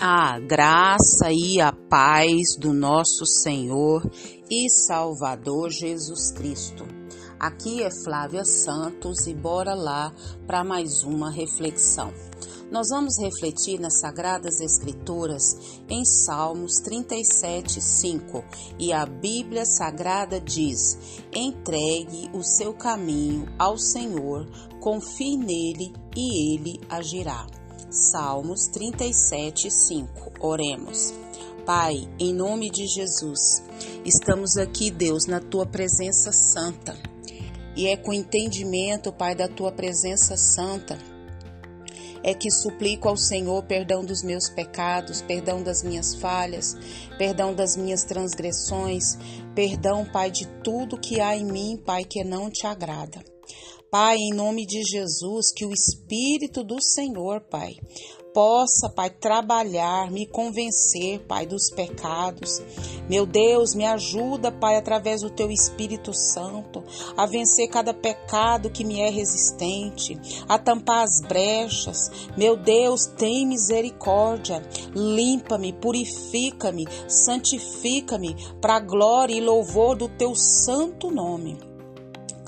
A graça e a paz do nosso Senhor e Salvador Jesus Cristo. Aqui é Flávia Santos e bora lá para mais uma reflexão. Nós vamos refletir nas Sagradas Escrituras em Salmos 37, 5 e a Bíblia Sagrada diz: entregue o seu caminho ao Senhor, confie nele e ele agirá. Salmos 37, 5. Oremos. Pai, em nome de Jesus, estamos aqui, Deus, na tua presença santa. E é com entendimento, Pai, da tua presença santa, é que suplico ao Senhor perdão dos meus pecados, perdão das minhas falhas, perdão das minhas transgressões, perdão, Pai, de tudo que há em mim, Pai, que não te agrada. Pai, em nome de Jesus, que o Espírito do Senhor, Pai, possa, Pai, trabalhar, me convencer, Pai, dos pecados. Meu Deus, me ajuda, Pai, através do Teu Espírito Santo, a vencer cada pecado que me é resistente, a tampar as brechas. Meu Deus, tem misericórdia. Limpa-me, purifica-me, santifica-me para a glória e louvor do Teu santo nome.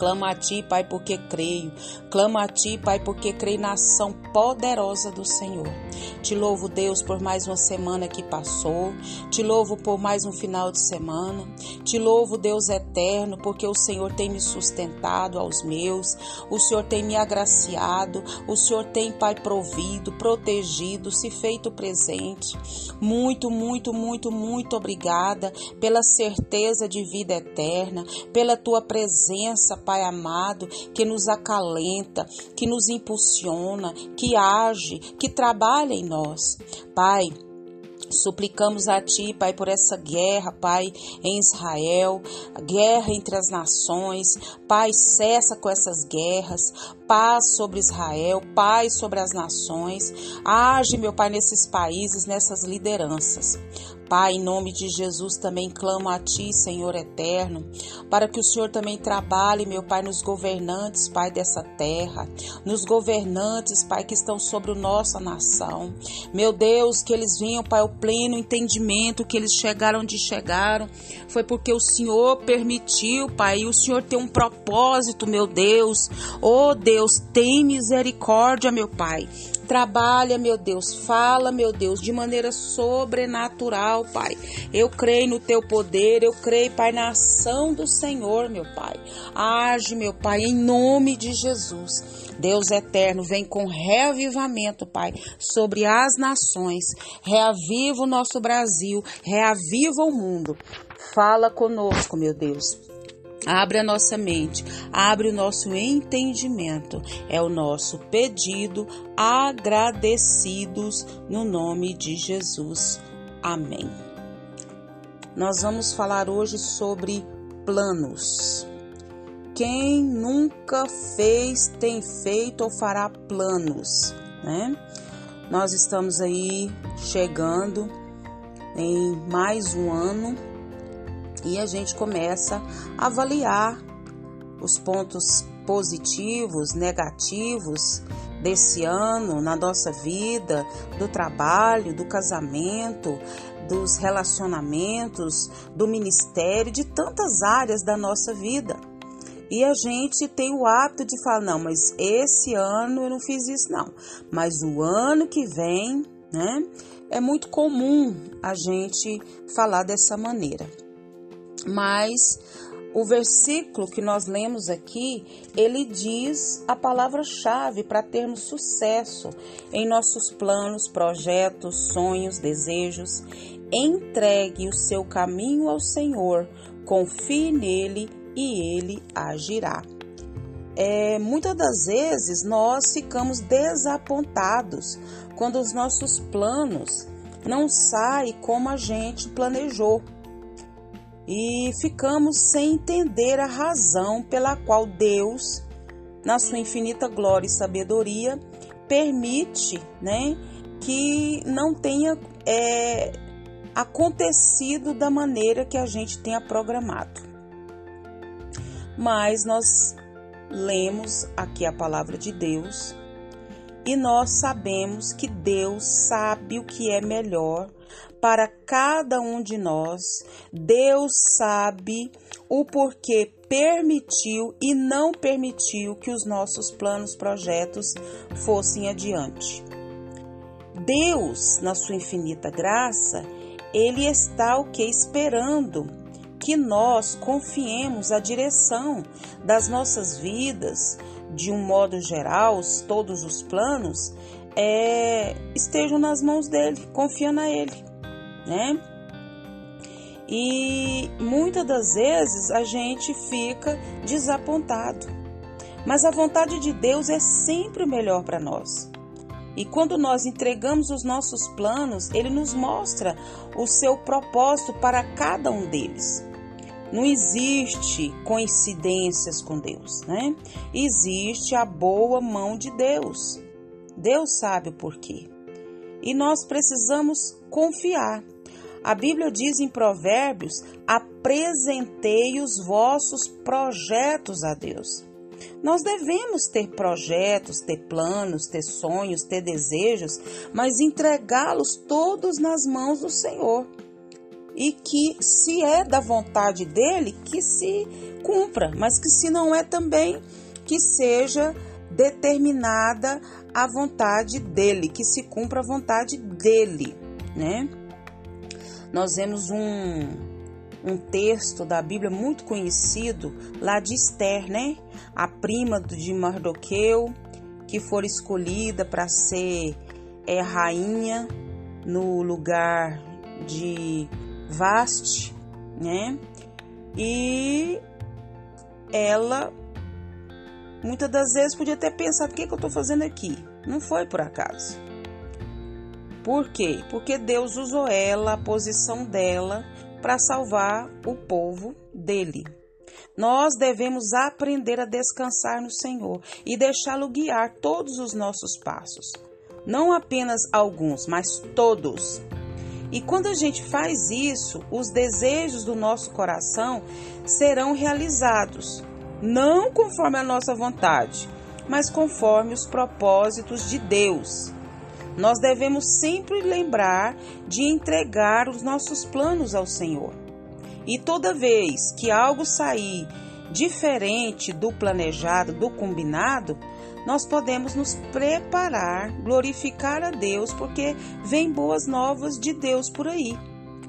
Clamo a Ti, Pai, porque creio. Clamo a Ti, Pai, porque creio na ação poderosa do Senhor. Te louvo, Deus, por mais uma semana que passou. Te louvo por mais um final de semana. Te louvo, Deus eterno, porque o Senhor tem me sustentado aos meus. O Senhor tem me agraciado. O Senhor tem, Pai, provido, protegido, se feito presente. Muito, muito, muito, muito obrigada pela certeza de vida eterna, pela tua presença, Pai Pai amado, que nos acalenta, que nos impulsiona, que age, que trabalha em nós. Pai, Suplicamos a Ti, Pai, por essa guerra, Pai, em Israel, guerra entre as nações. Pai, cessa com essas guerras, paz sobre Israel, paz sobre as nações. Age, meu Pai, nesses países, nessas lideranças. Pai, em nome de Jesus, também clamo a Ti, Senhor eterno, para que o Senhor também trabalhe, meu Pai, nos governantes, Pai, dessa terra, nos governantes, Pai, que estão sobre nossa nação. Meu Deus, que eles venham, Pai, ao pleno entendimento que eles chegaram onde chegaram, foi porque o Senhor permitiu, Pai, e o Senhor tem um propósito, meu Deus. Oh, Deus, tem misericórdia, meu Pai. Trabalha, meu Deus, fala, meu Deus, de maneira sobrenatural, Pai. Eu creio no teu poder, eu creio, Pai, na ação do Senhor, meu Pai. Age, meu Pai, em nome de Jesus. Deus eterno, vem com reavivamento, Pai, sobre as nações. Reaviva o nosso Brasil, reaviva o mundo. Fala conosco, meu Deus. Abre a nossa mente, abre o nosso entendimento. É o nosso pedido, agradecidos no nome de Jesus. Amém. Nós vamos falar hoje sobre planos. Quem nunca fez, tem feito ou fará planos, né? Nós estamos aí chegando em mais um ano e a gente começa a avaliar os pontos positivos, negativos desse ano na nossa vida, do trabalho, do casamento, dos relacionamentos, do ministério, de tantas áreas da nossa vida. E a gente tem o hábito de falar: não, mas esse ano eu não fiz isso, não. Mas o ano que vem, né? É muito comum a gente falar dessa maneira mas o versículo que nós lemos aqui, ele diz a palavra-chave para termos sucesso em nossos planos, projetos, sonhos, desejos. Entregue o seu caminho ao Senhor, confie nele e ele agirá. É, muitas das vezes nós ficamos desapontados quando os nossos planos não saem como a gente planejou e ficamos sem entender a razão pela qual Deus, na sua infinita glória e sabedoria, permite né, que não tenha é, acontecido da maneira que a gente tenha programado. Mas nós lemos aqui a palavra de Deus e nós sabemos que Deus sabe o que é melhor para cada um de nós. Deus sabe o porquê permitiu e não permitiu que os nossos planos, projetos fossem adiante. Deus, na sua infinita graça, ele está o que esperando que nós confiemos a direção das nossas vidas, de um modo geral, todos os planos, é, estejam nas mãos dele, confiando a ele, né? E muitas das vezes a gente fica desapontado. Mas a vontade de Deus é sempre o melhor para nós. E quando nós entregamos os nossos planos, ele nos mostra o seu propósito para cada um deles. Não existe coincidências com Deus, né? Existe a boa mão de Deus. Deus sabe o porquê. E nós precisamos confiar. A Bíblia diz em Provérbios: apresentei os vossos projetos a Deus. Nós devemos ter projetos, ter planos, ter sonhos, ter desejos, mas entregá-los todos nas mãos do Senhor e que, se é da vontade dele, que se cumpra, mas que, se não é também, que seja determinada a vontade dele, que se cumpra a vontade dele, né? Nós vemos um, um texto da Bíblia muito conhecido lá de Esther, né? A prima de Mardoqueu, que foi escolhida para ser é, rainha no lugar de Vaste, né? E ela muitas das vezes podia ter pensado: o que, que eu estou fazendo aqui? Não foi por acaso. Por quê? Porque Deus usou ela, a posição dela, para salvar o povo dele. Nós devemos aprender a descansar no Senhor e deixá-lo guiar todos os nossos passos. Não apenas alguns, mas todos. E quando a gente faz isso, os desejos do nosso coração serão realizados, não conforme a nossa vontade, mas conforme os propósitos de Deus. Nós devemos sempre lembrar de entregar os nossos planos ao Senhor. E toda vez que algo sair diferente do planejado, do combinado, nós podemos nos preparar, glorificar a Deus, porque vem boas novas de Deus por aí.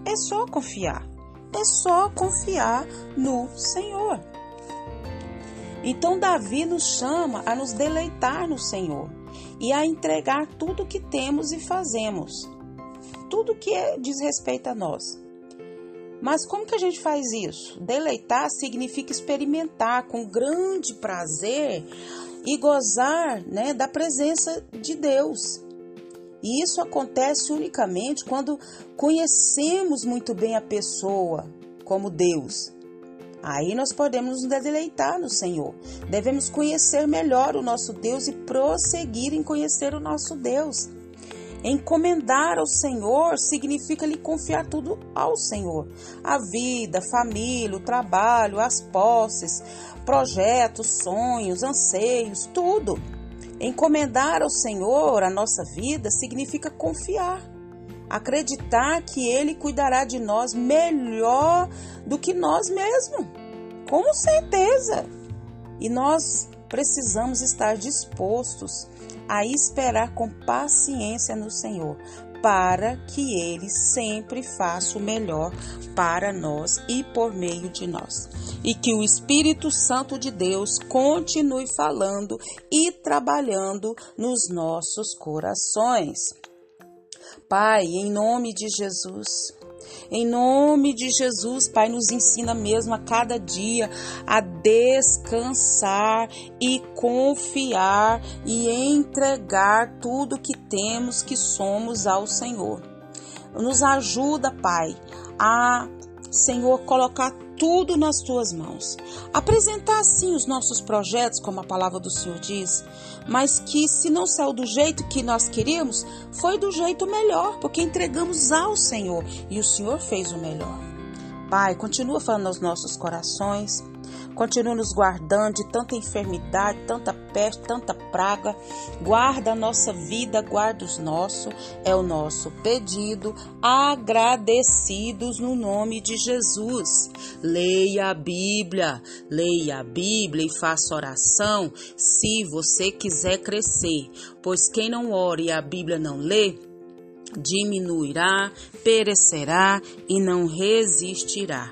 É só confiar. É só confiar no Senhor. Então Davi nos chama a nos deleitar no Senhor e a entregar tudo que temos e fazemos. Tudo que diz respeito a nós. Mas como que a gente faz isso? Deleitar significa experimentar com grande prazer e gozar né, da presença de Deus. E isso acontece unicamente quando conhecemos muito bem a pessoa como Deus. Aí nós podemos nos deleitar no Senhor. Devemos conhecer melhor o nosso Deus e prosseguir em conhecer o nosso Deus. Encomendar ao Senhor significa lhe confiar tudo ao Senhor: a vida, a família, o trabalho, as posses, projetos, sonhos, anseios, tudo. Encomendar ao Senhor a nossa vida significa confiar, acreditar que Ele cuidará de nós melhor do que nós mesmos, com certeza. E nós precisamos estar dispostos a esperar com paciência no Senhor, para que Ele sempre faça o melhor para nós e por meio de nós. E que o Espírito Santo de Deus continue falando e trabalhando nos nossos corações. Pai, em nome de Jesus, em nome de Jesus, Pai, nos ensina mesmo a cada dia a descansar e confiar e entregar tudo que temos, que somos ao Senhor. Nos ajuda, Pai, a Senhor, colocar tudo nas tuas mãos. Apresentar sim os nossos projetos, como a palavra do Senhor diz, mas que se não saiu do jeito que nós queríamos, foi do jeito melhor, porque entregamos ao Senhor e o Senhor fez o melhor. Pai, continua falando aos nossos corações. Continua nos guardando de tanta enfermidade, tanta peste, tanta praga. Guarda a nossa vida, guarda os nossos, é o nosso pedido, agradecidos no nome de Jesus. Leia a Bíblia, leia a Bíblia e faça oração se você quiser crescer, pois quem não ora e a Bíblia não lê, diminuirá, perecerá e não resistirá.